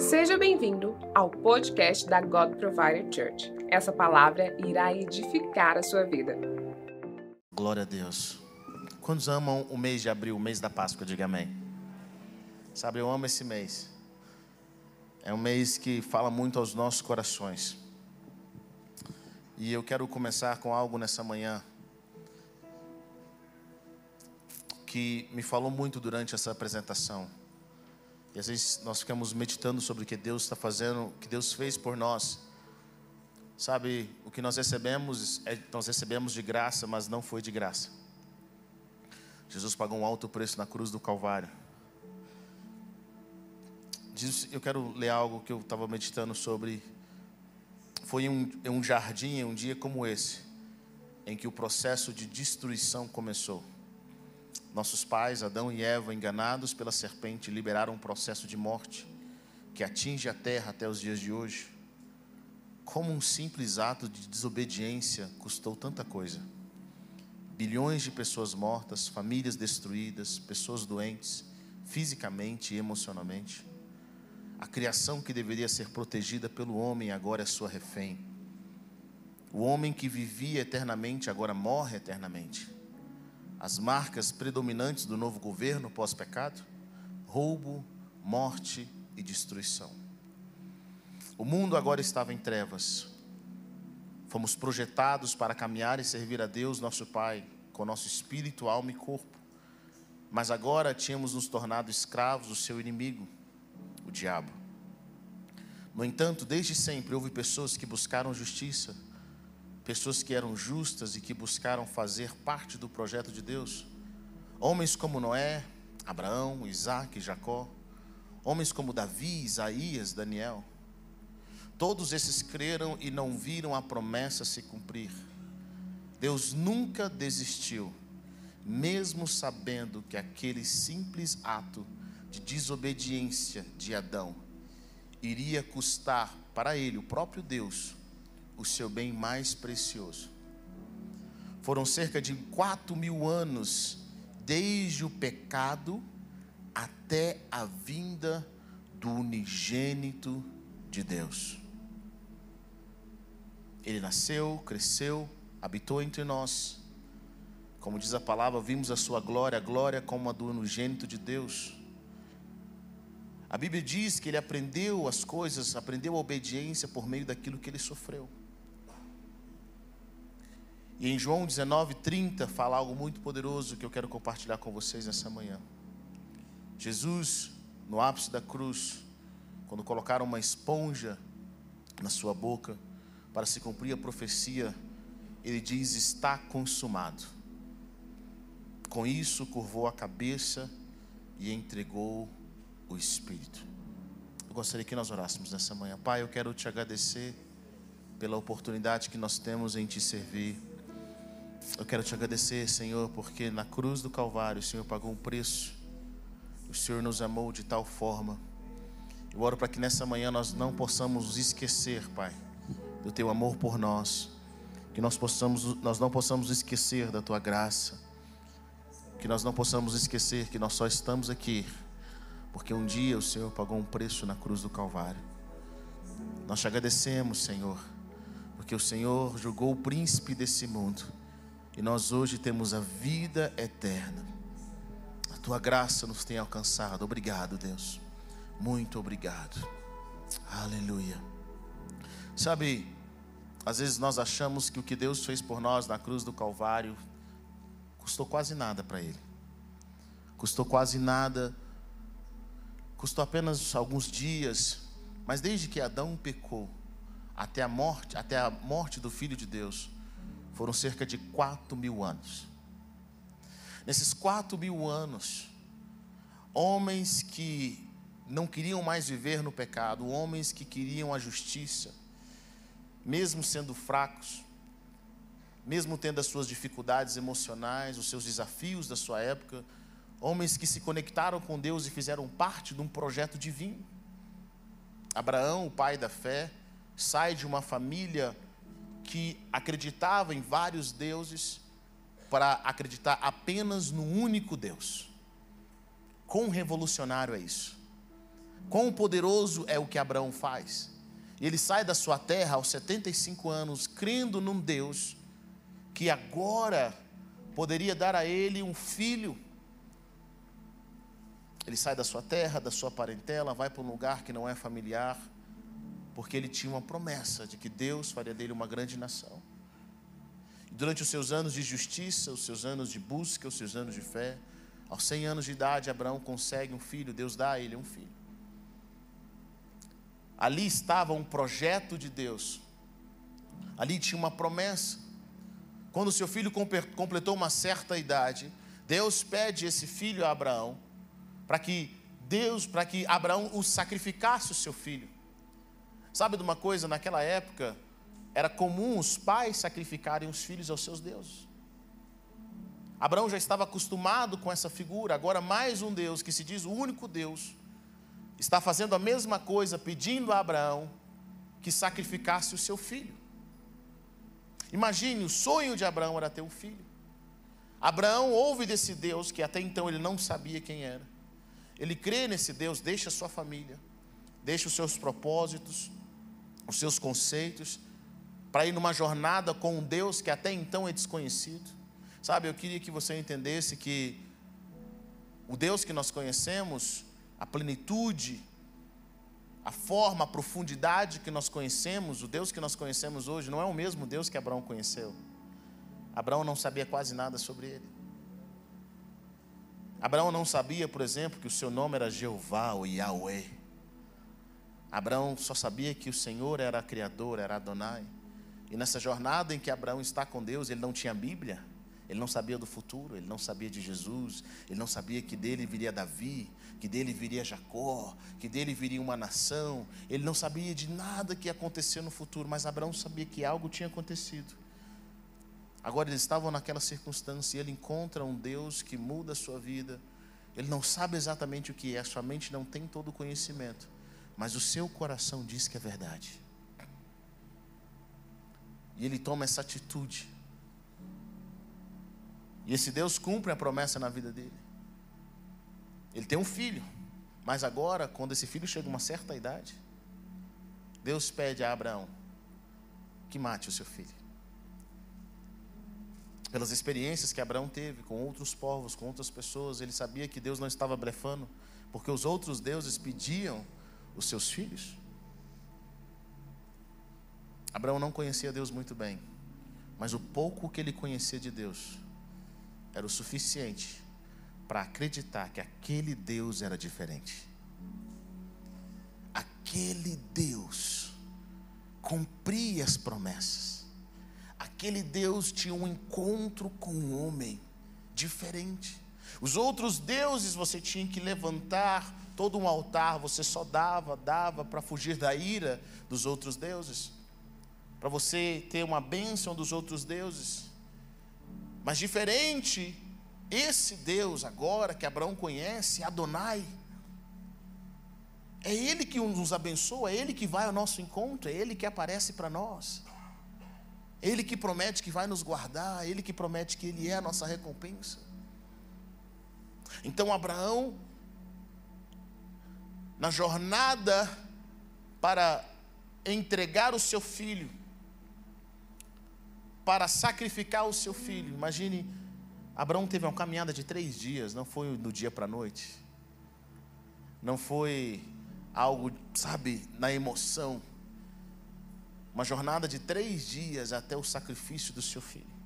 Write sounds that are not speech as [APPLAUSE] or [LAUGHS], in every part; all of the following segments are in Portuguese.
Seja bem-vindo ao podcast da God Provider Church. Essa palavra irá edificar a sua vida. Glória a Deus. Quantos amam o mês de abril, o mês da Páscoa? Diga amém. Sabe, eu amo esse mês. É um mês que fala muito aos nossos corações. E eu quero começar com algo nessa manhã que me falou muito durante essa apresentação. E às vezes nós ficamos meditando sobre o que Deus está fazendo, o que Deus fez por nós. Sabe, o que nós recebemos, é, nós recebemos de graça, mas não foi de graça. Jesus pagou um alto preço na cruz do Calvário. Diz, eu quero ler algo que eu estava meditando sobre. Foi um, um jardim, um dia como esse, em que o processo de destruição começou. Nossos pais, Adão e Eva, enganados pela serpente, liberaram um processo de morte que atinge a terra até os dias de hoje. Como um simples ato de desobediência custou tanta coisa. Bilhões de pessoas mortas, famílias destruídas, pessoas doentes, fisicamente e emocionalmente. A criação que deveria ser protegida pelo homem agora é sua refém. O homem que vivia eternamente agora morre eternamente as marcas predominantes do novo governo pós-pecado: roubo, morte e destruição. O mundo agora estava em trevas. Fomos projetados para caminhar e servir a Deus, nosso Pai, com nosso espírito, alma e corpo. Mas agora tínhamos nos tornado escravos do seu inimigo, o diabo. No entanto, desde sempre houve pessoas que buscaram justiça pessoas que eram justas e que buscaram fazer parte do projeto de Deus. Homens como Noé, Abraão, Isaac, Jacó, homens como Davi, Isaías, Daniel. Todos esses creram e não viram a promessa se cumprir. Deus nunca desistiu, mesmo sabendo que aquele simples ato de desobediência de Adão iria custar para ele, o próprio Deus, o seu bem mais precioso. Foram cerca de quatro mil anos desde o pecado até a vinda do unigênito de Deus. Ele nasceu, cresceu, habitou entre nós. Como diz a palavra, vimos a sua glória, a glória como a do unigênito de Deus. A Bíblia diz que ele aprendeu as coisas, aprendeu a obediência por meio daquilo que ele sofreu. E em João 19, 30, fala algo muito poderoso que eu quero compartilhar com vocês nessa manhã. Jesus, no ápice da cruz, quando colocaram uma esponja na sua boca, para se cumprir a profecia, ele diz: Está consumado. Com isso, curvou a cabeça e entregou o Espírito. Eu gostaria que nós orássemos nessa manhã. Pai, eu quero te agradecer pela oportunidade que nós temos em te servir. Eu quero te agradecer, Senhor, porque na cruz do Calvário o Senhor pagou um preço. O Senhor nos amou de tal forma. Eu oro para que nessa manhã nós não possamos esquecer, Pai, do teu amor por nós. Que nós, possamos, nós não possamos esquecer da tua graça. Que nós não possamos esquecer que nós só estamos aqui porque um dia o Senhor pagou um preço na cruz do Calvário. Nós te agradecemos, Senhor, porque o Senhor julgou o príncipe desse mundo e nós hoje temos a vida eterna. A tua graça nos tem alcançado. Obrigado, Deus. Muito obrigado. Aleluia. Sabe, às vezes nós achamos que o que Deus fez por nós na cruz do Calvário custou quase nada para Ele. Custou quase nada, custou apenas alguns dias, mas desde que Adão pecou, até a morte, até a morte do Filho de Deus, foram cerca de quatro mil anos. Nesses quatro mil anos, homens que não queriam mais viver no pecado, homens que queriam a justiça, mesmo sendo fracos, mesmo tendo as suas dificuldades emocionais, os seus desafios da sua época, homens que se conectaram com Deus e fizeram parte de um projeto divino. Abraão, o pai da fé, sai de uma família que acreditava em vários deuses para acreditar apenas no único Deus. Quão revolucionário é isso? Quão poderoso é o que Abraão faz. Ele sai da sua terra aos 75 anos, crendo num Deus que agora poderia dar a ele um filho. Ele sai da sua terra, da sua parentela, vai para um lugar que não é familiar, porque ele tinha uma promessa de que Deus faria dele uma grande nação. Durante os seus anos de justiça, os seus anos de busca, os seus anos de fé, aos 100 anos de idade, Abraão consegue um filho, Deus dá a ele um filho. Ali estava um projeto de Deus. Ali tinha uma promessa. Quando seu filho completou uma certa idade, Deus pede esse filho a Abraão para que Deus, para que Abraão o sacrificasse o seu filho. Sabe de uma coisa, naquela época era comum os pais sacrificarem os filhos aos seus deuses. Abraão já estava acostumado com essa figura, agora mais um Deus que se diz o único Deus está fazendo a mesma coisa, pedindo a Abraão que sacrificasse o seu filho. Imagine, o sonho de Abraão era ter um filho. Abraão ouve desse Deus que até então ele não sabia quem era. Ele crê nesse Deus, deixa sua família, deixa os seus propósitos, os seus conceitos, para ir numa jornada com um Deus que até então é desconhecido. Sabe, eu queria que você entendesse que o Deus que nós conhecemos, a plenitude, a forma, a profundidade que nós conhecemos, o Deus que nós conhecemos hoje, não é o mesmo Deus que Abraão conheceu. Abraão não sabia quase nada sobre ele. Abraão não sabia, por exemplo, que o seu nome era Jeová ou Yahweh. Abraão só sabia que o Senhor era Criador, era Adonai. E nessa jornada em que Abraão está com Deus, ele não tinha Bíblia, ele não sabia do futuro, ele não sabia de Jesus, ele não sabia que dele viria Davi, que dele viria Jacó, que dele viria uma nação. Ele não sabia de nada que ia acontecer no futuro, mas Abraão sabia que algo tinha acontecido. Agora eles estavam naquela circunstância e ele encontra um Deus que muda a sua vida. Ele não sabe exatamente o que é, sua mente não tem todo o conhecimento, mas o seu coração diz que é verdade. E ele toma essa atitude e esse Deus cumpre a promessa na vida dele. Ele tem um filho, mas agora, quando esse filho chega a uma certa idade, Deus pede a Abraão que mate o seu filho. Pelas experiências que Abraão teve com outros povos, com outras pessoas, ele sabia que Deus não estava blefando, porque os outros deuses pediam os seus filhos. Abraão não conhecia Deus muito bem, mas o pouco que ele conhecia de Deus era o suficiente para acreditar que aquele Deus era diferente. Aquele Deus cumpria as promessas. Aquele Deus tinha um encontro com um homem diferente. Os outros deuses você tinha que levantar todo um altar, você só dava, dava para fugir da ira dos outros deuses, para você ter uma bênção dos outros deuses. Mas diferente, esse Deus agora que Abraão conhece, Adonai, é Ele que nos abençoa, é Ele que vai ao nosso encontro, é Ele que aparece para nós. É Ele que promete que vai nos guardar, é Ele que promete que Ele é a nossa recompensa. Então Abraão, na jornada para entregar o seu filho, para sacrificar o seu filho. Imagine, Abraão teve uma caminhada de três dias, não foi do dia para a noite, não foi algo, sabe, na emoção. Uma jornada de três dias até o sacrifício do seu filho.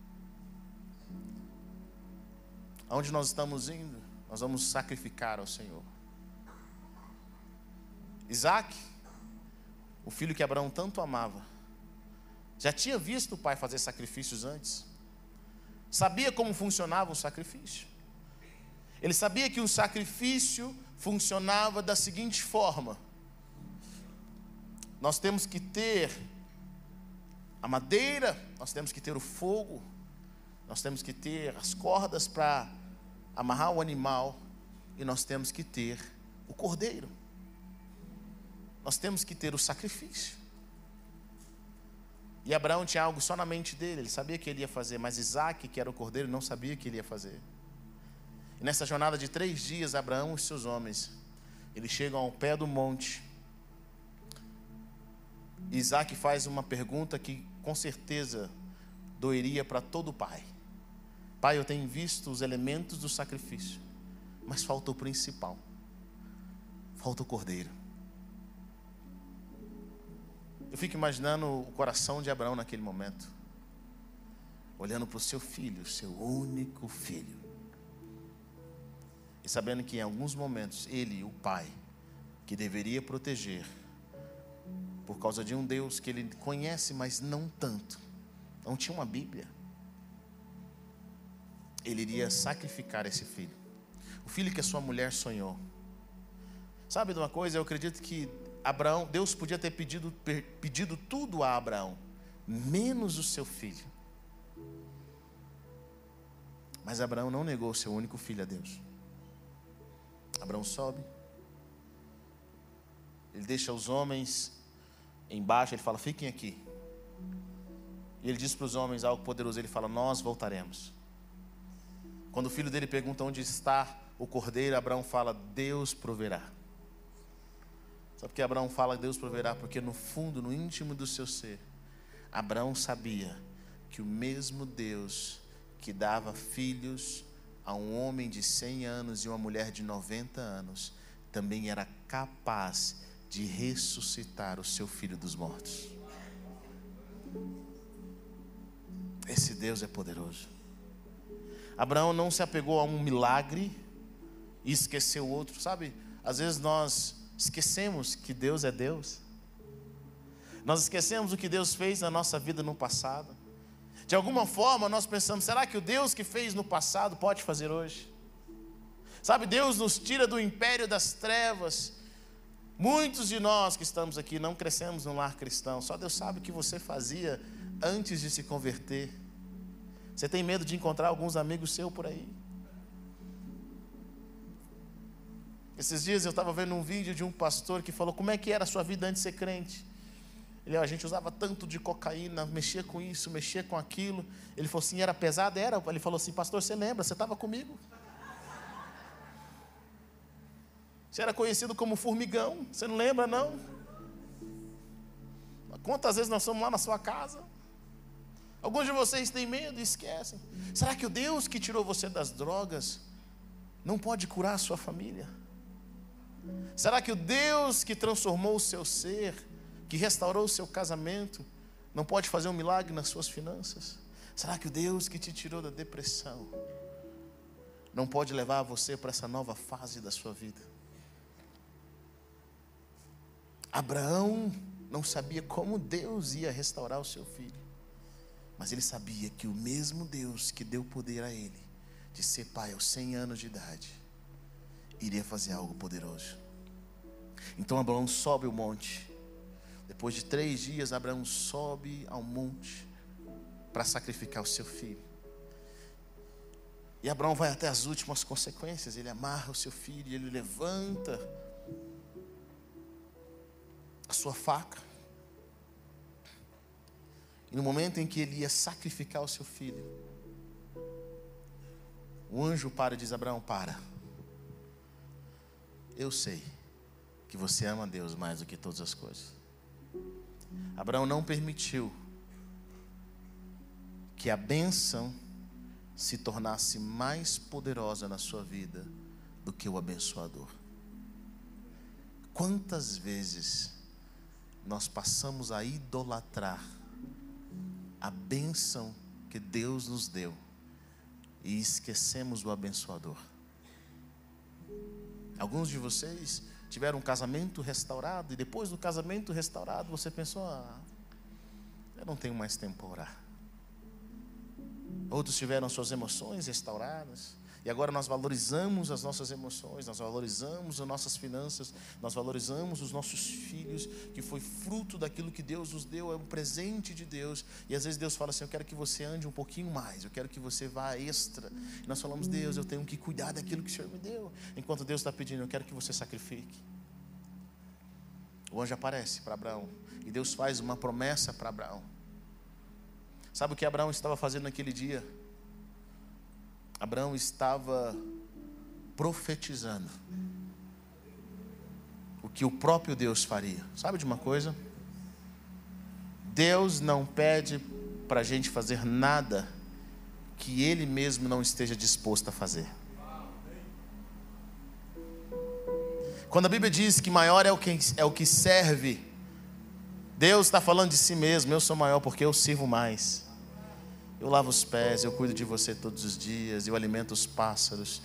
Aonde nós estamos indo? Nós vamos sacrificar ao Senhor. Isaac, o filho que Abraão tanto amava, já tinha visto o pai fazer sacrifícios antes. Sabia como funcionava o sacrifício. Ele sabia que um sacrifício funcionava da seguinte forma: nós temos que ter a madeira, nós temos que ter o fogo, nós temos que ter as cordas para amarrar o animal e nós temos que ter o cordeiro. Nós temos que ter o sacrifício. E Abraão tinha algo só na mente dele, ele sabia que ele ia fazer, mas Isaac, que era o cordeiro, não sabia que ele ia fazer. E nessa jornada de três dias, Abraão e seus homens Eles chegam ao pé do monte. Isaac faz uma pergunta que com certeza doeria para todo pai. Pai, eu tenho visto os elementos do sacrifício, mas falta o principal. Falta o cordeiro. Eu fico imaginando o coração de Abraão naquele momento, olhando para o seu filho, seu único filho, e sabendo que em alguns momentos ele, o pai, que deveria proteger, por causa de um Deus que ele conhece, mas não tanto, não tinha uma Bíblia, ele iria sacrificar esse filho, o filho que a sua mulher sonhou. Sabe de uma coisa? Eu acredito que Abraão, Deus podia ter pedido, pedido tudo a Abraão, menos o seu filho. Mas Abraão não negou o seu único filho a Deus. Abraão sobe, ele deixa os homens embaixo, ele fala: fiquem aqui. E ele diz para os homens algo poderoso: ele fala: Nós voltaremos. Quando o filho dele pergunta onde está o cordeiro, Abraão fala: Deus proverá. Sabe por que Abraão fala Deus proverá? Porque no fundo, no íntimo do seu ser, Abraão sabia que o mesmo Deus que dava filhos a um homem de 100 anos e uma mulher de 90 anos, também era capaz de ressuscitar o seu filho dos mortos. Esse Deus é poderoso. Abraão não se apegou a um milagre e esqueceu outro, sabe? Às vezes nós Esquecemos que Deus é Deus. Nós esquecemos o que Deus fez na nossa vida no passado. De alguma forma nós pensamos: será que o Deus que fez no passado pode fazer hoje? Sabe, Deus nos tira do império das trevas. Muitos de nós que estamos aqui não crescemos no lar cristão, só Deus sabe o que você fazia antes de se converter. Você tem medo de encontrar alguns amigos seus por aí? Esses dias eu estava vendo um vídeo de um pastor que falou como é que era a sua vida antes de ser crente. Ele, a gente usava tanto de cocaína, mexia com isso, mexia com aquilo. Ele falou assim, era pesado? Era. Ele falou assim, pastor, você lembra? Você estava comigo? Você era conhecido como formigão, você não lembra não? Quantas vezes nós somos lá na sua casa? Alguns de vocês têm medo e esquecem. Será que o Deus que tirou você das drogas não pode curar a sua família? Será que o Deus que transformou o seu ser, que restaurou o seu casamento, não pode fazer um milagre nas suas finanças? Será que o Deus que te tirou da depressão não pode levar você para essa nova fase da sua vida? Abraão não sabia como Deus ia restaurar o seu filho, mas ele sabia que o mesmo Deus que deu poder a ele de ser pai aos 100 anos de idade, iria fazer algo poderoso. Então Abraão sobe o monte. Depois de três dias, Abraão sobe ao monte para sacrificar o seu filho. E Abraão vai até as últimas consequências. Ele amarra o seu filho, ele levanta a sua faca. E no momento em que ele ia sacrificar o seu filho, o anjo para e diz: Abraão, para. Eu sei que você ama Deus mais do que todas as coisas. Abraão não permitiu que a bênção se tornasse mais poderosa na sua vida do que o abençoador. Quantas vezes nós passamos a idolatrar a bênção que Deus nos deu e esquecemos o abençoador? Alguns de vocês tiveram um casamento restaurado e depois do casamento restaurado você pensou: ah, eu não tenho mais tempo para orar. Outros tiveram suas emoções restauradas. E agora nós valorizamos as nossas emoções, nós valorizamos as nossas finanças, nós valorizamos os nossos filhos, que foi fruto daquilo que Deus nos deu, é um presente de Deus. E às vezes Deus fala assim: Eu quero que você ande um pouquinho mais, eu quero que você vá extra. E nós falamos: Deus, eu tenho que cuidar daquilo que o Senhor me deu. Enquanto Deus está pedindo, eu quero que você sacrifique. O anjo aparece para Abraão e Deus faz uma promessa para Abraão. Sabe o que Abraão estava fazendo naquele dia? Abraão estava profetizando o que o próprio Deus faria. Sabe de uma coisa? Deus não pede para a gente fazer nada que Ele mesmo não esteja disposto a fazer. Quando a Bíblia diz que maior é o que, é o que serve, Deus está falando de si mesmo. Eu sou maior porque eu sirvo mais. Eu lavo os pés, eu cuido de você todos os dias, eu alimento os pássaros.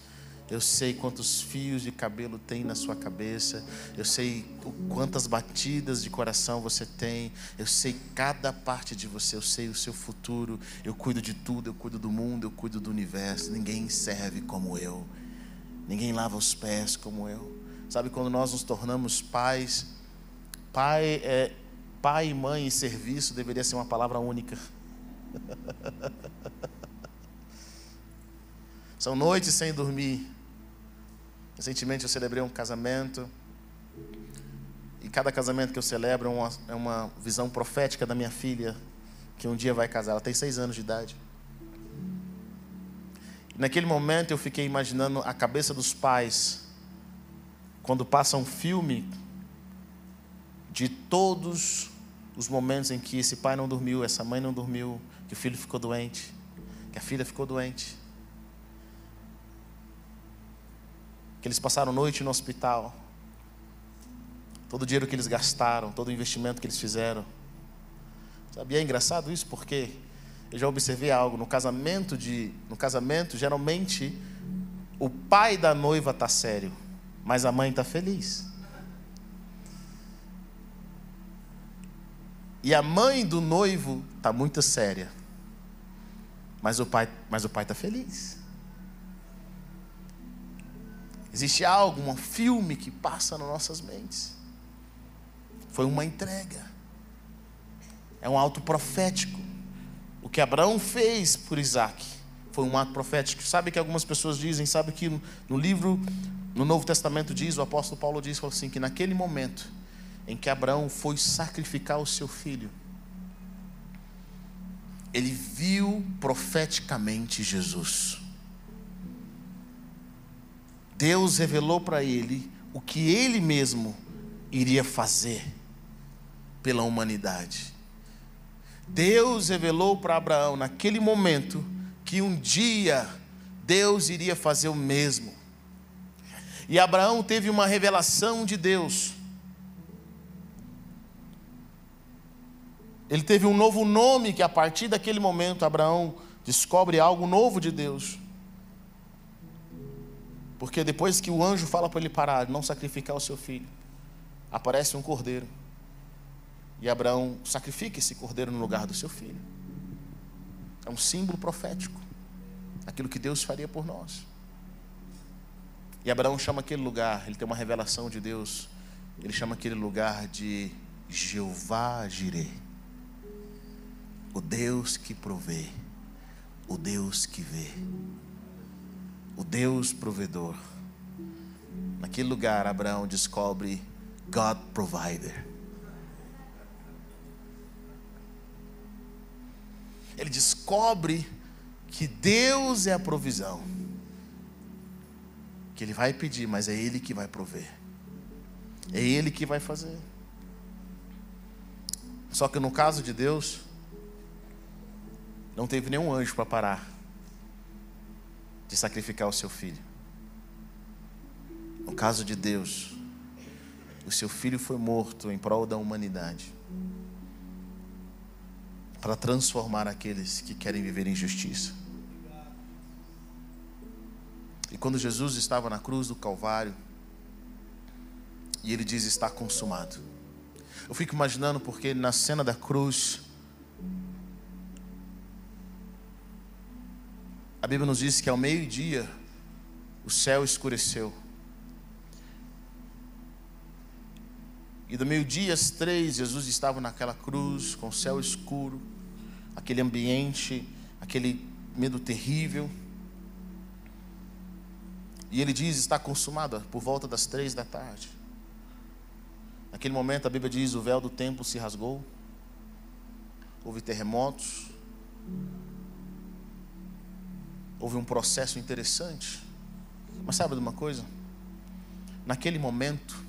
Eu sei quantos fios de cabelo tem na sua cabeça. Eu sei quantas batidas de coração você tem. Eu sei cada parte de você. Eu sei o seu futuro. Eu cuido de tudo. Eu cuido do mundo. Eu cuido do universo. Ninguém serve como eu. Ninguém lava os pés como eu. Sabe quando nós nos tornamos pais? Pai, é, pai, mãe e serviço deveria ser uma palavra única. [LAUGHS] São noites sem dormir. Recentemente eu celebrei um casamento. E cada casamento que eu celebro é uma, é uma visão profética da minha filha, que um dia vai casar. Ela tem seis anos de idade. E naquele momento eu fiquei imaginando a cabeça dos pais quando passa um filme de todos os momentos em que esse pai não dormiu, essa mãe não dormiu, que o filho ficou doente, que a filha ficou doente, que eles passaram noite no hospital, todo o dinheiro que eles gastaram, todo o investimento que eles fizeram. Sabia? É engraçado isso porque eu já observei algo no casamento de, no casamento geralmente o pai da noiva está sério mas a mãe está feliz. E a mãe do noivo está muito séria, mas o pai, mas o pai está feliz. Existe algo, um filme que passa nas nossas mentes. Foi uma entrega. É um ato profético. O que Abraão fez por Isaac foi um ato profético. Sabe que algumas pessoas dizem, sabe que no livro no Novo Testamento diz, o apóstolo Paulo diz assim, que naquele momento em que Abraão foi sacrificar o seu filho, ele viu profeticamente Jesus. Deus revelou para ele o que ele mesmo iria fazer pela humanidade. Deus revelou para Abraão naquele momento que um dia Deus iria fazer o mesmo. E Abraão teve uma revelação de Deus. Ele teve um novo nome que a partir daquele momento Abraão descobre algo novo de Deus. Porque depois que o anjo fala para ele parar, não sacrificar o seu filho, aparece um cordeiro. E Abraão sacrifica esse cordeiro no lugar do seu filho. É um símbolo profético. Aquilo que Deus faria por nós. E Abraão chama aquele lugar, ele tem uma revelação de Deus, ele chama aquele lugar de Jeová Jireh. O Deus que provê, o Deus que vê, o Deus provedor. Naquele lugar, Abraão descobre God Provider. Ele descobre que Deus é a provisão que ele vai pedir, mas é ele que vai prover. É ele que vai fazer. Só que no caso de Deus, não teve nenhum anjo para parar de sacrificar o seu filho. No caso de Deus, o seu filho foi morto em prol da humanidade para transformar aqueles que querem viver em justiça. E quando Jesus estava na cruz do Calvário, e ele diz: Está consumado. Eu fico imaginando porque na cena da cruz, a Bíblia nos diz que ao meio-dia o céu escureceu. E do meio-dia às três, Jesus estava naquela cruz, com o céu escuro, aquele ambiente, aquele medo terrível. E ele diz: está consumada por volta das três da tarde. Naquele momento a Bíblia diz: o véu do templo se rasgou, houve terremotos, houve um processo interessante. Mas sabe de uma coisa? Naquele momento,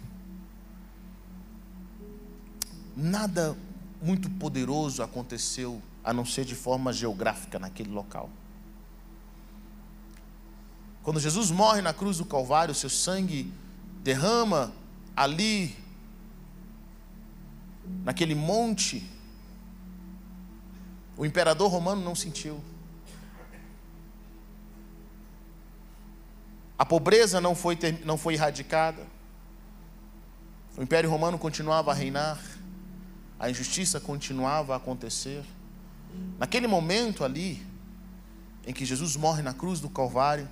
nada muito poderoso aconteceu, a não ser de forma geográfica naquele local. Quando Jesus morre na cruz do Calvário, seu sangue derrama ali, naquele monte, o imperador romano não sentiu. A pobreza não foi, não foi erradicada. O Império Romano continuava a reinar. A injustiça continuava a acontecer. Naquele momento ali, em que Jesus morre na cruz do Calvário,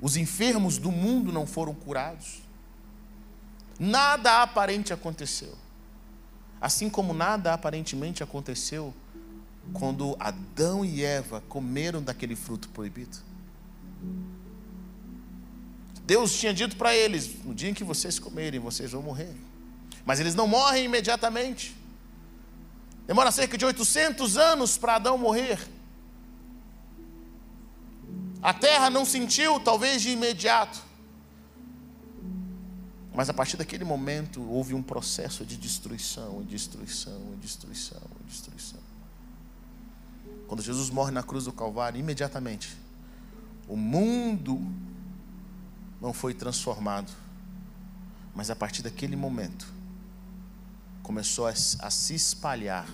os enfermos do mundo não foram curados. Nada aparente aconteceu. Assim como nada aparentemente aconteceu quando Adão e Eva comeram daquele fruto proibido. Deus tinha dito para eles: no dia em que vocês comerem, vocês vão morrer. Mas eles não morrem imediatamente. Demora cerca de 800 anos para Adão morrer. A terra não sentiu, talvez de imediato. Mas a partir daquele momento houve um processo de destruição, destruição, destruição, destruição. Quando Jesus morre na cruz do Calvário, imediatamente o mundo não foi transformado. Mas a partir daquele momento, começou a, a se espalhar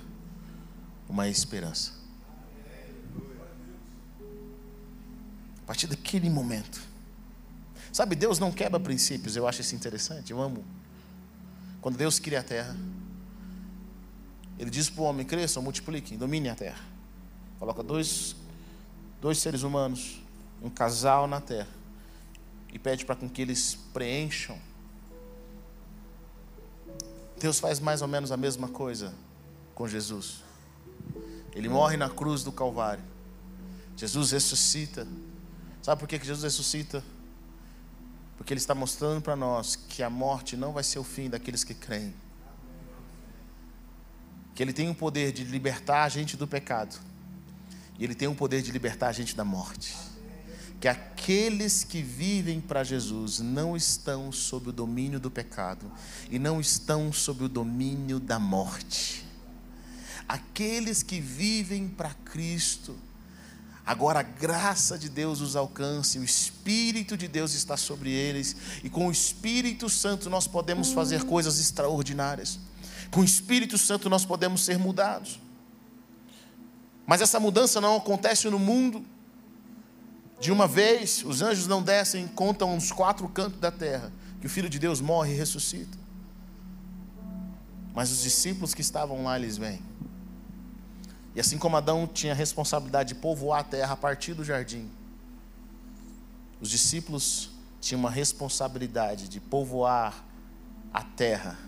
uma esperança. A partir daquele momento. Sabe, Deus não quebra princípios, eu acho isso interessante, eu amo. Quando Deus cria a terra, Ele diz para o homem: cresçam, multipliquem, dominem a terra. Coloca dois, dois seres humanos, um casal na terra e pede para que eles preencham. Deus faz mais ou menos a mesma coisa com Jesus. Ele morre na cruz do Calvário. Jesus ressuscita. Sabe por que Jesus ressuscita? Porque Ele está mostrando para nós que a morte não vai ser o fim daqueles que creem. Que Ele tem o poder de libertar a gente do pecado. E Ele tem o poder de libertar a gente da morte que aqueles que vivem para Jesus não estão sob o domínio do pecado e não estão sob o domínio da morte. Aqueles que vivem para Cristo, agora a graça de Deus os alcance, o Espírito de Deus está sobre eles, e com o Espírito Santo nós podemos fazer coisas extraordinárias. Com o Espírito Santo nós podemos ser mudados. Mas essa mudança não acontece no mundo de uma vez, os anjos não descem, contam os quatro cantos da terra, que o Filho de Deus morre e ressuscita. Mas os discípulos que estavam lá, eles vêm. E assim como Adão tinha a responsabilidade de povoar a terra a partir do jardim, os discípulos tinham uma responsabilidade de povoar a terra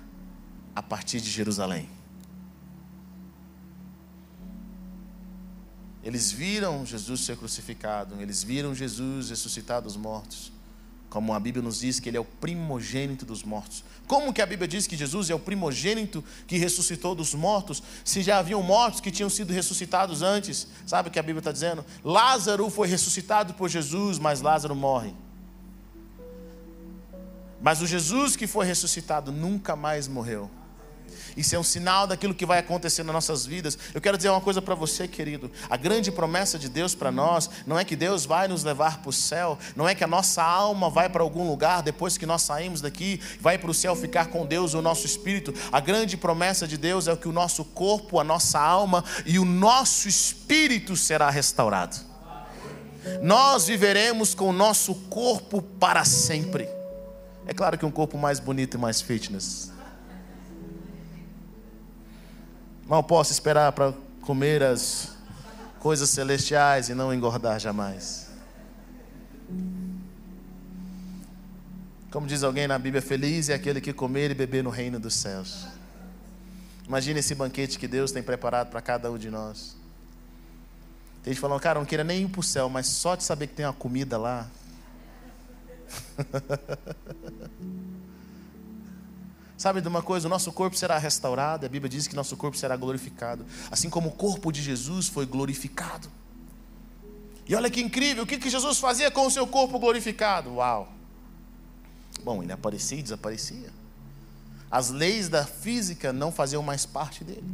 a partir de Jerusalém. Eles viram Jesus ser crucificado, eles viram Jesus ressuscitado dos mortos. Como a Bíblia nos diz que ele é o primogênito dos mortos. Como que a Bíblia diz que Jesus é o primogênito que ressuscitou dos mortos, se já haviam mortos que tinham sido ressuscitados antes? Sabe o que a Bíblia está dizendo? Lázaro foi ressuscitado por Jesus, mas Lázaro morre. Mas o Jesus que foi ressuscitado nunca mais morreu. Isso é um sinal daquilo que vai acontecer nas nossas vidas. Eu quero dizer uma coisa para você, querido. A grande promessa de Deus para nós não é que Deus vai nos levar para o céu, não é que a nossa alma vai para algum lugar depois que nós saímos daqui, vai para o céu ficar com Deus, o nosso espírito. A grande promessa de Deus é que o nosso corpo, a nossa alma e o nosso espírito será restaurado. Nós viveremos com o nosso corpo para sempre. É claro que um corpo mais bonito e mais fitness. Mal posso esperar para comer as coisas celestiais e não engordar jamais. Como diz alguém na Bíblia, feliz é aquele que comer e beber no reino dos céus. Imagine esse banquete que Deus tem preparado para cada um de nós. Tem gente falando, cara, não queria nem ir para o céu, mas só de saber que tem uma comida lá. [LAUGHS] Sabe de uma coisa? O nosso corpo será restaurado, a Bíblia diz que nosso corpo será glorificado, assim como o corpo de Jesus foi glorificado. E olha que incrível, o que, que Jesus fazia com o seu corpo glorificado? Uau! Bom, ele aparecia e desaparecia. as leis da física não faziam mais parte dele.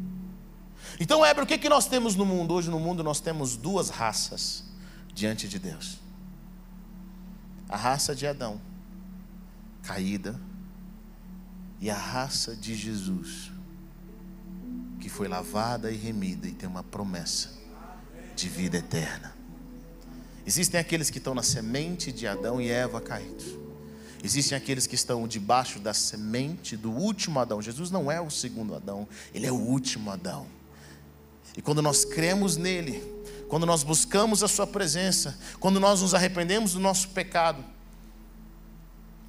Então, Heber, o que, que nós temos no mundo? Hoje no mundo nós temos duas raças diante de Deus: a raça de Adão, caída, e a raça de Jesus, que foi lavada e remida e tem uma promessa de vida eterna. Existem aqueles que estão na semente de Adão e Eva caídos. Existem aqueles que estão debaixo da semente do último Adão. Jesus não é o segundo Adão, ele é o último Adão. E quando nós cremos nele, quando nós buscamos a sua presença, quando nós nos arrependemos do nosso pecado,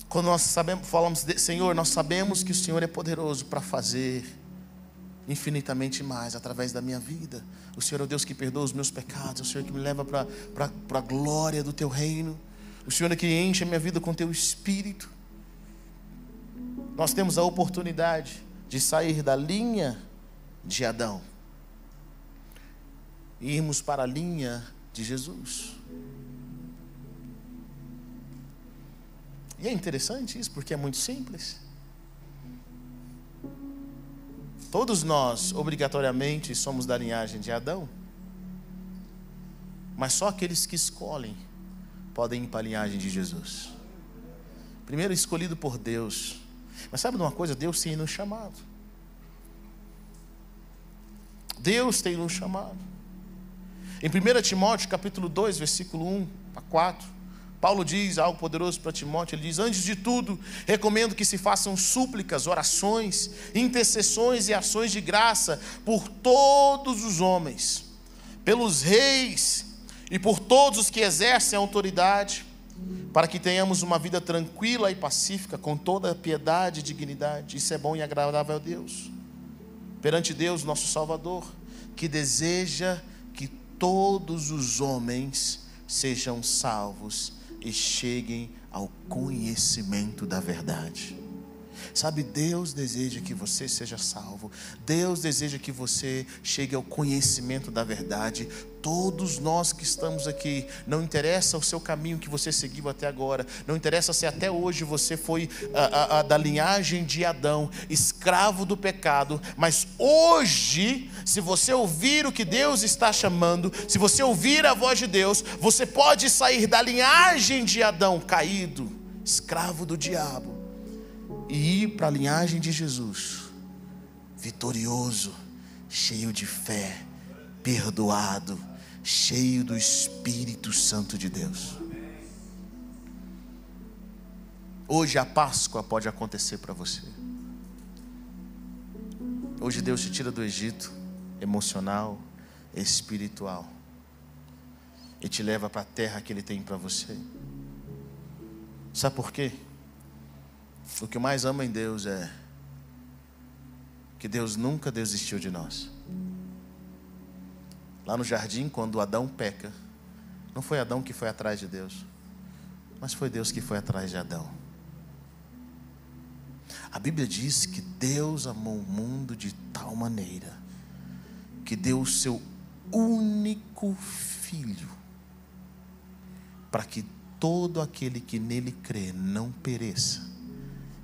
quando nós sabemos, falamos, Senhor, nós sabemos que o Senhor é poderoso para fazer infinitamente mais através da minha vida. O Senhor é o Deus que perdoa os meus pecados, é o Senhor que me leva para a glória do teu reino. O Senhor é que enche a minha vida com teu espírito. Nós temos a oportunidade de sair da linha de Adão e irmos para a linha de Jesus. E é interessante isso, porque é muito simples. Todos nós, obrigatoriamente, somos da linhagem de Adão. Mas só aqueles que escolhem podem ir para a linhagem de Jesus. Primeiro escolhido por Deus. Mas sabe de uma coisa? Deus tem nos chamado. Deus tem nos chamado. Em 1 Timóteo, capítulo 2, versículo 1 a 4, Paulo diz algo poderoso para Timóteo: ele diz, antes de tudo, recomendo que se façam súplicas, orações, intercessões e ações de graça por todos os homens, pelos reis e por todos os que exercem a autoridade, para que tenhamos uma vida tranquila e pacífica, com toda piedade e dignidade. Isso é bom e agradável a Deus, perante Deus, nosso Salvador, que deseja que todos os homens sejam salvos e cheguem ao conhecimento da verdade. Sabe, Deus deseja que você seja salvo. Deus deseja que você chegue ao conhecimento da verdade. Todos nós que estamos aqui, não interessa o seu caminho que você seguiu até agora, não interessa se até hoje você foi a, a, a, da linhagem de Adão, escravo do pecado, mas hoje, se você ouvir o que Deus está chamando, se você ouvir a voz de Deus, você pode sair da linhagem de Adão caído, escravo do diabo e ir para a linhagem de Jesus, vitorioso, cheio de fé, perdoado, cheio do Espírito Santo de Deus. Hoje a Páscoa pode acontecer para você. Hoje Deus te tira do Egito emocional, espiritual e te leva para a terra que Ele tem para você. Sabe por quê? O que eu mais amo em Deus é que Deus nunca desistiu de nós. Lá no jardim, quando Adão peca, não foi Adão que foi atrás de Deus, mas foi Deus que foi atrás de Adão. A Bíblia diz que Deus amou o mundo de tal maneira que deu o seu único filho para que todo aquele que nele crê não pereça,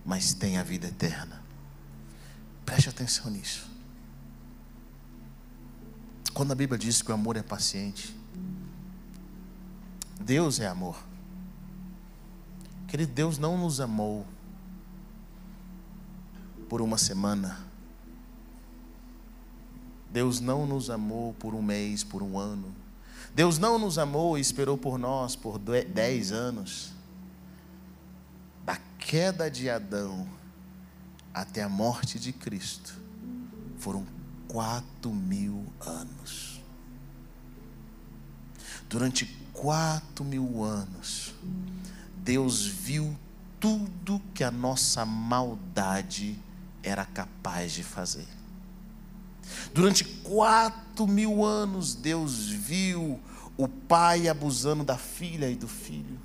mas tem a vida eterna. Preste atenção nisso. Quando a Bíblia diz que o amor é paciente, Deus é amor. Querido, Deus não nos amou por uma semana. Deus não nos amou por um mês, por um ano. Deus não nos amou e esperou por nós por dez anos queda de Adão até a morte de Cristo foram quatro mil anos. Durante quatro mil anos, Deus viu tudo que a nossa maldade era capaz de fazer. Durante quatro mil anos, Deus viu o pai abusando da filha e do filho.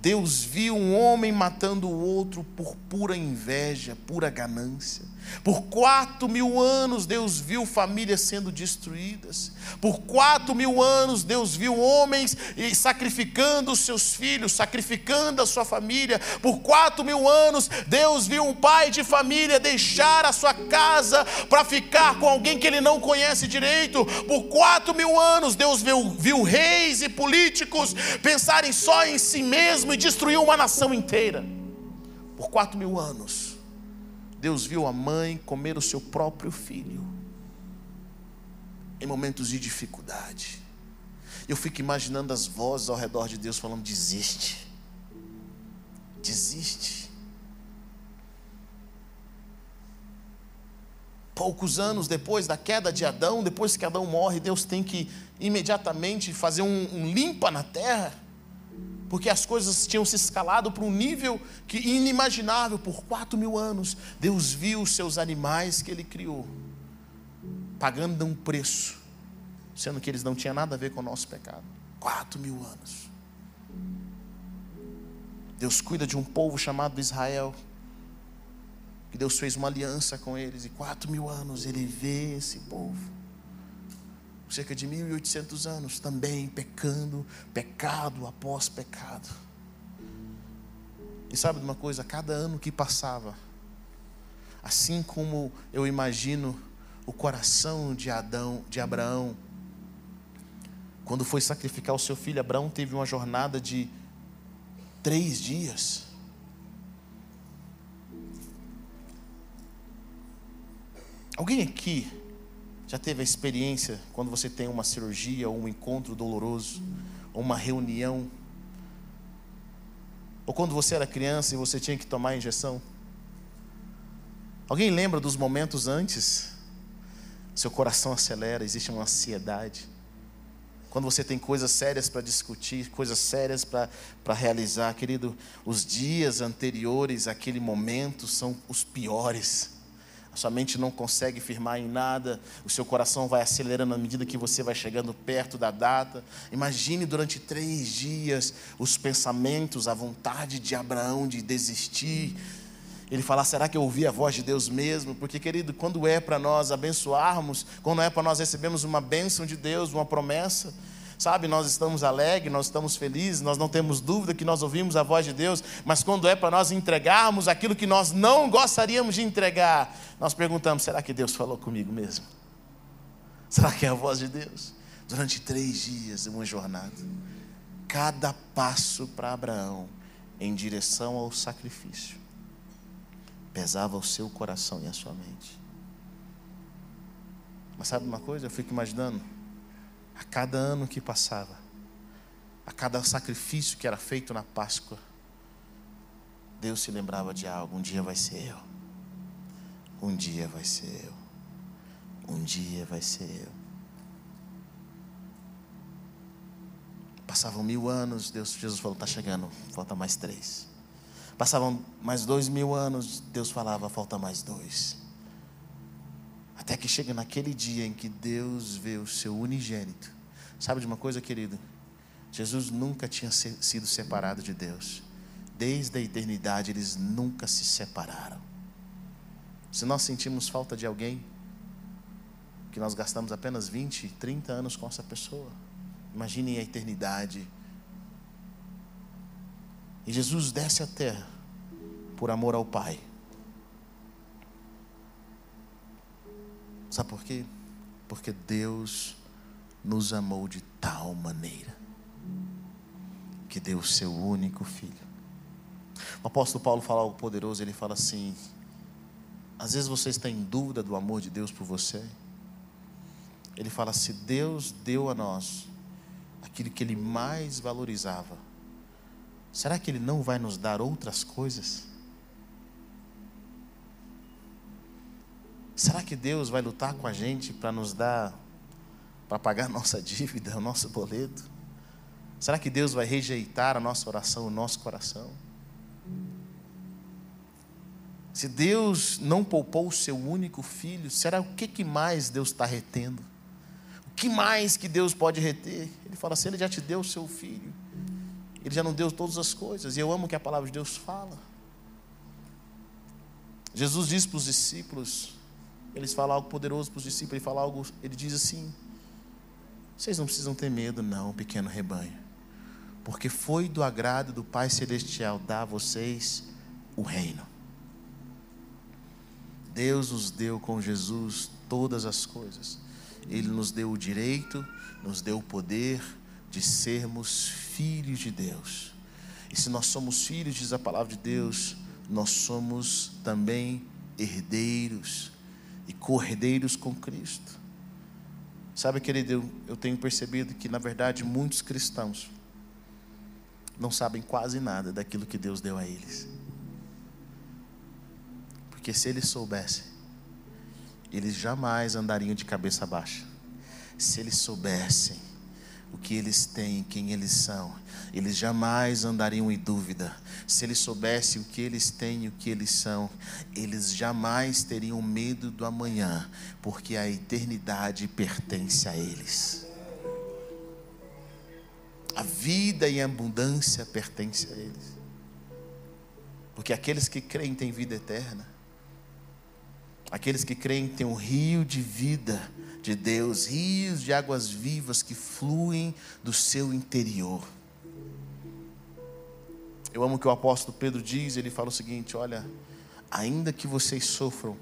Deus viu um homem matando o outro por pura inveja, pura ganância. Por quatro mil anos Deus viu famílias sendo destruídas. Por quatro mil anos Deus viu homens sacrificando os seus filhos, sacrificando a sua família. Por quatro mil anos Deus viu um pai de família deixar a sua casa para ficar com alguém que ele não conhece direito. Por quatro mil anos Deus viu, viu reis e políticos pensarem só em si mesmo e destruiu uma nação inteira. Por quatro mil anos, Deus viu a mãe comer o seu próprio filho, em momentos de dificuldade. Eu fico imaginando as vozes ao redor de Deus falando: desiste, desiste. Poucos anos depois da queda de Adão, depois que Adão morre, Deus tem que imediatamente fazer um, um limpa na terra porque as coisas tinham se escalado para um nível que inimaginável por quatro mil anos. Deus viu os seus animais que Ele criou, pagando um preço, sendo que eles não tinham nada a ver com o nosso pecado. Quatro mil anos. Deus cuida de um povo chamado Israel, que Deus fez uma aliança com eles, e quatro mil anos Ele vê esse povo cerca de 1800 anos, também pecando, pecado após pecado. E sabe de uma coisa? Cada ano que passava, assim como eu imagino o coração de Adão, de Abraão, quando foi sacrificar o seu filho, Abraão teve uma jornada de três dias. Alguém aqui já teve a experiência quando você tem uma cirurgia, ou um encontro doloroso, ou uma reunião? Ou quando você era criança e você tinha que tomar a injeção? Alguém lembra dos momentos antes? Seu coração acelera, existe uma ansiedade. Quando você tem coisas sérias para discutir, coisas sérias para realizar, querido, os dias anteriores àquele momento são os piores sua mente não consegue firmar em nada, o seu coração vai acelerando à medida que você vai chegando perto da data. Imagine durante três dias os pensamentos, a vontade de Abraão de desistir. Ele fala: será que eu ouvi a voz de Deus mesmo? Porque, querido, quando é para nós abençoarmos, quando é para nós recebermos uma bênção de Deus, uma promessa, Sabe, nós estamos alegres, nós estamos felizes, nós não temos dúvida que nós ouvimos a voz de Deus, mas quando é para nós entregarmos aquilo que nós não gostaríamos de entregar, nós perguntamos: será que Deus falou comigo mesmo? Será que é a voz de Deus? Durante três dias, uma jornada, cada passo para Abraão em direção ao sacrifício pesava o seu coração e a sua mente. Mas sabe uma coisa? Eu fico imaginando a cada ano que passava, a cada sacrifício que era feito na Páscoa, Deus se lembrava de algo: um dia vai ser eu, um dia vai ser eu, um dia vai ser eu. Passavam mil anos, Deus, Jesus falou: está chegando, falta mais três. Passavam mais dois mil anos, Deus falava: falta mais dois. Até que chega naquele dia em que Deus vê o seu unigênito. Sabe de uma coisa, querido? Jesus nunca tinha sido separado de Deus. Desde a eternidade eles nunca se separaram. Se nós sentimos falta de alguém, que nós gastamos apenas 20, 30 anos com essa pessoa, imagine a eternidade. E Jesus desce à terra por amor ao Pai. Sabe por quê? Porque Deus nos amou de tal maneira que deu o seu único filho. O apóstolo Paulo fala algo poderoso, ele fala assim: às vezes você está em dúvida do amor de Deus por você. Ele fala: se Deus deu a nós aquilo que Ele mais valorizava, será que Ele não vai nos dar outras coisas? Será que Deus vai lutar com a gente para nos dar, para pagar [LAUGHS] nossa dívida, o nosso boleto? Será que Deus vai rejeitar a nossa oração, o nosso coração? Se Deus não poupou o seu único filho, será o que, que mais Deus está retendo? O que mais que Deus pode reter? Ele fala assim: Ele já te deu o seu filho. Ele já não deu todas as coisas. E eu amo que a palavra de Deus fala. Jesus diz para os discípulos, eles falam algo poderoso para os discípulos, ele fala algo, ele diz assim: Vocês não precisam ter medo, não, pequeno rebanho, porque foi do agrado do Pai Celestial dar a vocês o reino. Deus nos deu com Jesus todas as coisas. Ele nos deu o direito, nos deu o poder de sermos filhos de Deus. E se nós somos filhos, diz a palavra de Deus, nós somos também herdeiros co-herdeiros com Cristo. Sabe, querido, eu tenho percebido que, na verdade, muitos cristãos não sabem quase nada daquilo que Deus deu a eles. Porque se eles soubessem, eles jamais andariam de cabeça baixa. Se eles soubessem o que eles têm, quem eles são, eles jamais andariam em dúvida. Se eles soubessem o que eles têm e o que eles são, eles jamais teriam medo do amanhã, porque a eternidade pertence a eles. A vida e a abundância pertence a eles. Porque aqueles que creem têm vida eterna. Aqueles que creem têm um rio de vida de Deus, rios de águas vivas que fluem do seu interior. Eu amo o que o apóstolo Pedro diz, ele fala o seguinte: olha, ainda que vocês sofram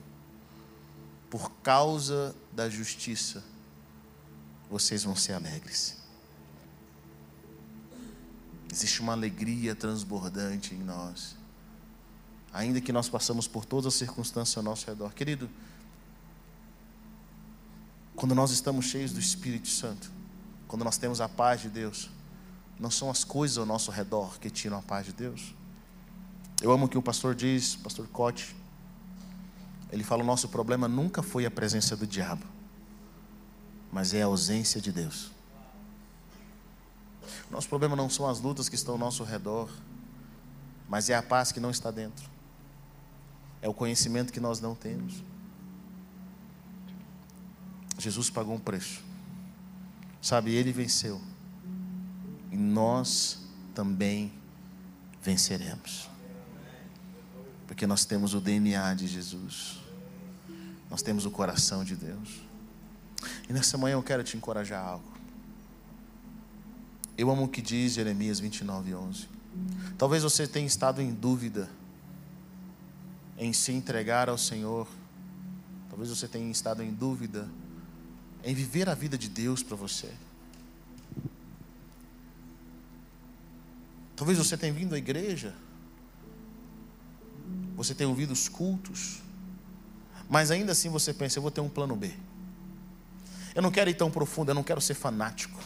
por causa da justiça, vocês vão ser alegres. Existe uma alegria transbordante em nós. Ainda que nós passamos por todas as circunstâncias ao nosso redor. Querido, quando nós estamos cheios do Espírito Santo, quando nós temos a paz de Deus, não são as coisas ao nosso redor que tiram a paz de Deus. Eu amo o que o pastor diz, pastor Cote. Ele fala: o nosso problema nunca foi a presença do diabo, mas é a ausência de Deus. O nosso problema não são as lutas que estão ao nosso redor, mas é a paz que não está dentro, é o conhecimento que nós não temos. Jesus pagou um preço, sabe, ele venceu e nós também venceremos. Porque nós temos o DNA de Jesus, nós temos o coração de Deus. E nessa manhã eu quero te encorajar a algo. Eu amo o que diz Jeremias 29, 11. Talvez você tenha estado em dúvida em se entregar ao Senhor. Talvez você tenha estado em dúvida em viver a vida de Deus para você. Talvez você tenha vindo à igreja, você tenha ouvido os cultos, mas ainda assim você pensa: eu vou ter um plano B. Eu não quero ir tão profundo, eu não quero ser fanático.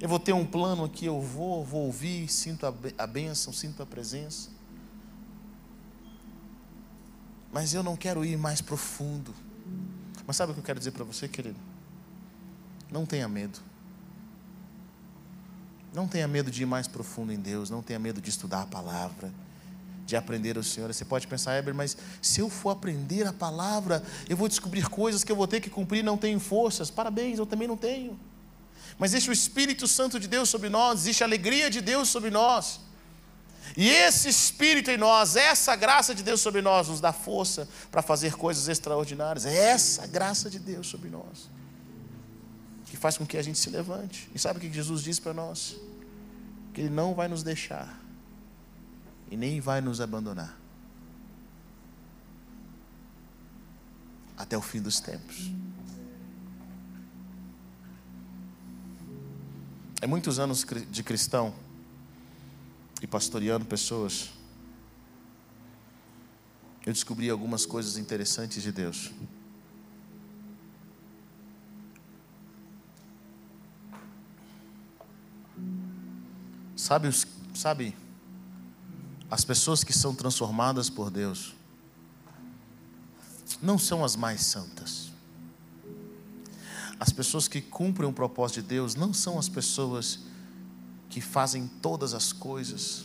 Eu vou ter um plano aqui, eu vou, vou ouvir, sinto a bênção, sinto a presença. Mas eu não quero ir mais profundo. Mas sabe o que eu quero dizer para você, querido? Não tenha medo. Não tenha medo de ir mais profundo em Deus, não tenha medo de estudar a palavra, de aprender o Senhor. Você pode pensar, Heber, mas se eu for aprender a palavra, eu vou descobrir coisas que eu vou ter que cumprir, não tenho forças. Parabéns, eu também não tenho. Mas existe o Espírito Santo de Deus sobre nós, existe a alegria de Deus sobre nós. E esse Espírito em nós, essa graça de Deus sobre nós, nos dá força para fazer coisas extraordinárias. É essa graça de Deus sobre nós que faz com que a gente se levante. E sabe o que Jesus diz para nós? Que Ele não vai nos deixar e nem vai nos abandonar até o fim dos tempos. É muitos anos de cristão e pastoreando pessoas, eu descobri algumas coisas interessantes de Deus. Sabe, os, sabe, as pessoas que são transformadas por Deus não são as mais santas. As pessoas que cumprem o propósito de Deus não são as pessoas que fazem todas as coisas.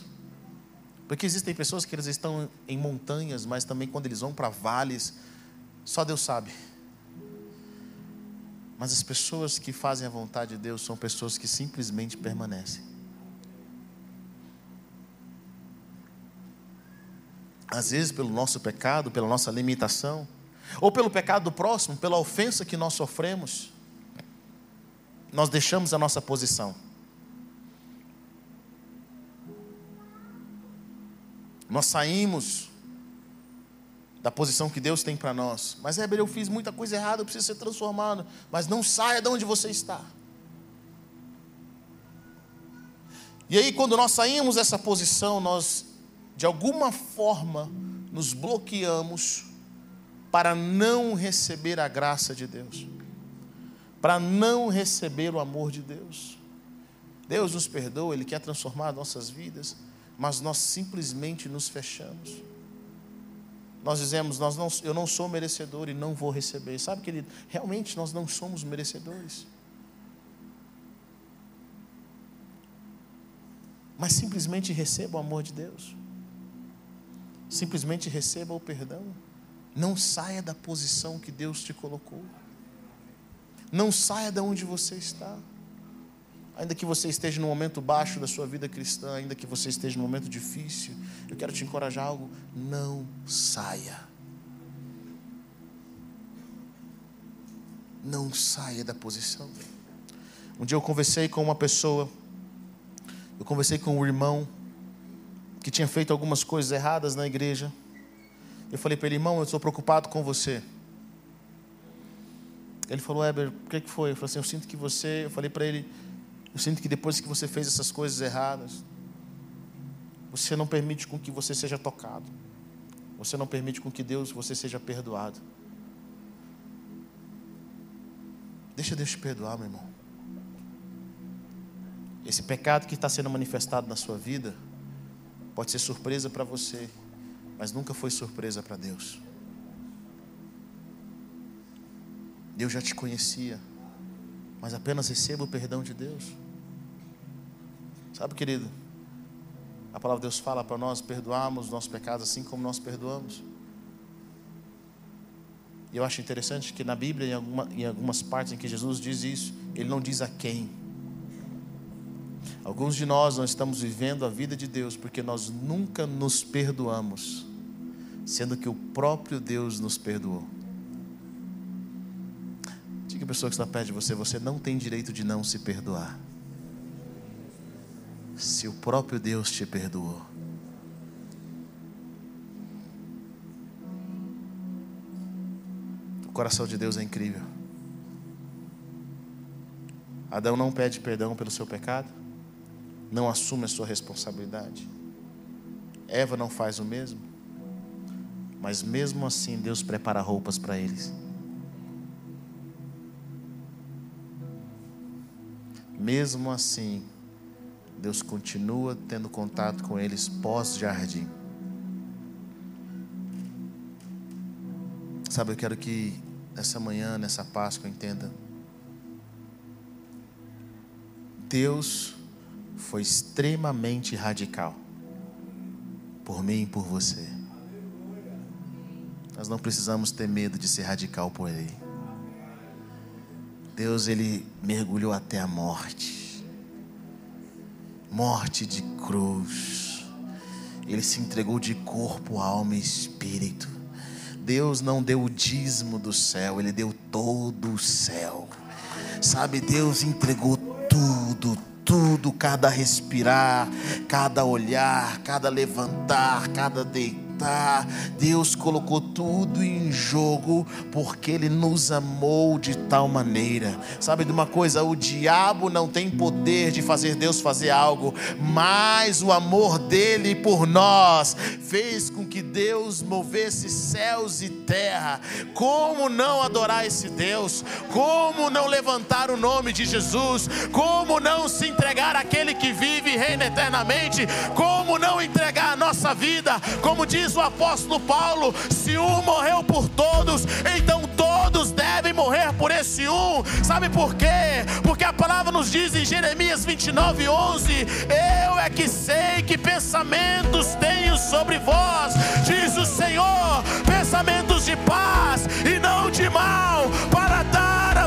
Porque existem pessoas que eles estão em montanhas, mas também quando eles vão para vales, só Deus sabe. Mas as pessoas que fazem a vontade de Deus são pessoas que simplesmente permanecem. Às vezes, pelo nosso pecado, pela nossa limitação, ou pelo pecado do próximo, pela ofensa que nós sofremos, nós deixamos a nossa posição. Nós saímos da posição que Deus tem para nós. Mas Heber, eu fiz muita coisa errada, eu preciso ser transformado. Mas não saia de onde você está. E aí, quando nós saímos dessa posição, nós, de alguma forma, nos bloqueamos para não receber a graça de Deus, para não receber o amor de Deus. Deus nos perdoa, Ele quer transformar nossas vidas, mas nós simplesmente nos fechamos nós dizemos, nós não, eu não sou merecedor e não vou receber. Sabe, querido, realmente nós não somos merecedores. Mas simplesmente receba o amor de Deus. Simplesmente receba o perdão. Não saia da posição que Deus te colocou. Não saia de onde você está. Ainda que você esteja num momento baixo da sua vida cristã, ainda que você esteja num momento difícil, eu quero te encorajar algo, não saia. Não saia da posição. Um dia eu conversei com uma pessoa, eu conversei com um irmão que tinha feito algumas coisas erradas na igreja. Eu falei para ele, irmão, eu estou preocupado com você. Ele falou, Eber, o que, que foi? Eu falei assim, eu sinto que você. Eu falei para ele, eu sinto que depois que você fez essas coisas erradas, você não permite com que você seja tocado. Você não permite com que Deus você seja perdoado. Deixa Deus te perdoar, meu irmão. Esse pecado que está sendo manifestado na sua vida pode ser surpresa para você, mas nunca foi surpresa para Deus. Deus já te conhecia, mas apenas receba o perdão de Deus. Sabe, querido, a palavra de Deus fala para nós perdoarmos os nossos pecados assim como nós perdoamos. E eu acho interessante que na Bíblia, em, alguma, em algumas partes em que Jesus diz isso, ele não diz a quem. Alguns de nós não estamos vivendo a vida de Deus porque nós nunca nos perdoamos, sendo que o próprio Deus nos perdoou. Diga a pessoa que está perto de você: você não tem direito de não se perdoar se o próprio Deus te perdoou? O coração de Deus é incrível. Adão não pede perdão pelo seu pecado, não assume a sua responsabilidade. Eva não faz o mesmo, mas mesmo assim Deus prepara roupas para eles. Mesmo assim, Deus continua tendo contato com eles pós-jardim. Sabe, eu quero que nessa manhã, nessa Páscoa, entenda. Deus foi extremamente radical por mim e por você. Nós não precisamos ter medo de ser radical por Ele. Deus, Ele mergulhou até a morte morte de cruz. Ele se entregou de corpo, alma e espírito. Deus não deu o dízimo do céu, Ele deu todo o céu. Sabe, Deus entregou tudo, tudo, cada respirar, cada olhar, cada levantar, cada deitar Deus colocou tudo em jogo porque Ele nos amou de tal maneira. Sabe de uma coisa? O diabo não tem poder de fazer Deus fazer algo, mas o amor dele por nós fez com que Deus movesse céus e terra. Como não adorar esse Deus? Como não levantar o nome de Jesus? Como não se entregar àquele que vive e reina eternamente? Como não entregar a nossa vida? Como diz diz o apóstolo Paulo: se um morreu por todos, então todos devem morrer por esse um. Sabe por quê? Porque a palavra nos diz em Jeremias 29, 11: Eu é que sei que pensamentos tenho sobre vós, diz o Senhor, pensamentos de paz e não de mal, para dar a